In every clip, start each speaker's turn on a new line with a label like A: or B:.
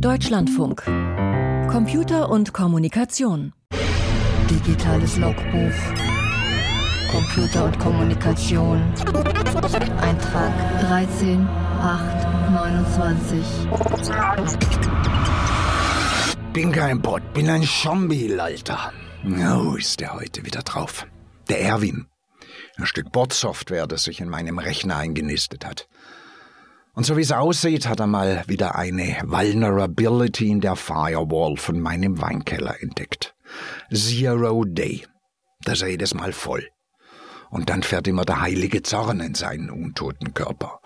A: Deutschlandfunk. Computer und Kommunikation.
B: Digitales Logbuch. Computer und Kommunikation. Eintrag 13 8 29.
C: Bin kein Bot, bin ein Zombie, Alter. Oh, ist der heute wieder drauf. Der Erwin. Ein Stück Bot-Software, das sich in meinem Rechner eingenistet hat. Und so wie es aussieht, hat er mal wieder eine Vulnerability in der Firewall von meinem Weinkeller entdeckt. Zero Day. Da ist er jedes Mal voll. Und dann fährt immer der heilige Zorn in seinen untoten Körper.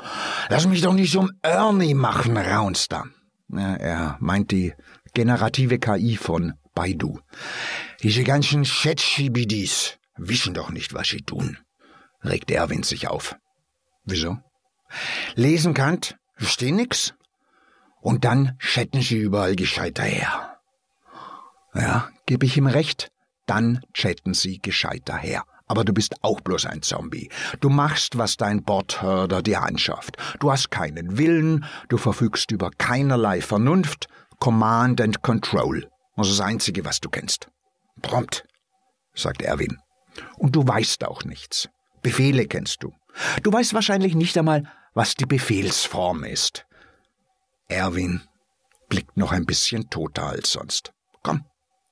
C: Lass mich doch nicht um Ernie machen, raunst er. Ja, er meint die generative KI von Baidu. Diese ganzen Chat-Schibidis wissen doch nicht, was sie tun, regt Erwin sich auf. Wieso? Lesen Kant, verstehen nix. Und dann chatten sie überall gescheit daher. Ja, gebe ich ihm recht, dann chatten sie gescheit daher. Aber du bist auch bloß ein Zombie. Du machst, was dein Bordhörder dir anschafft. Du hast keinen Willen, du verfügst über keinerlei Vernunft, Command and Control. Das ist das Einzige, was du kennst. Prompt, sagt Erwin. Und du weißt auch nichts. Befehle kennst du. Du weißt wahrscheinlich nicht einmal, was die Befehlsform ist. Erwin blickt noch ein bisschen toter als sonst. Komm,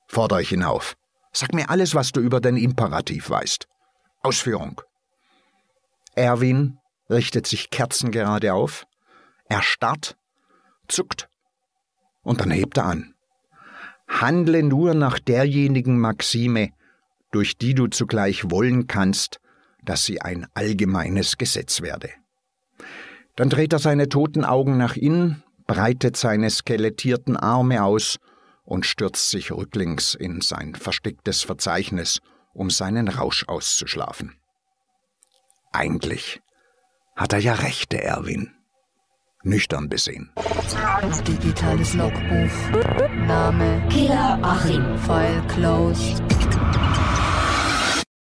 C: fordere ich hinauf. Sag mir alles, was du über den Imperativ weißt. Ausführung. Erwin richtet sich kerzengerade auf, erstarrt, zuckt und dann hebt er an. Handle nur nach derjenigen Maxime, durch die du zugleich wollen kannst, dass sie ein allgemeines Gesetz werde. Dann dreht er seine toten Augen nach innen, breitet seine skelettierten Arme aus und stürzt sich rücklings in sein verstecktes Verzeichnis, um seinen Rausch auszuschlafen. Eigentlich hat er ja recht, der Erwin. Nüchtern besehen.
B: Digitales Logbuch. Name Killer Achim. File closed.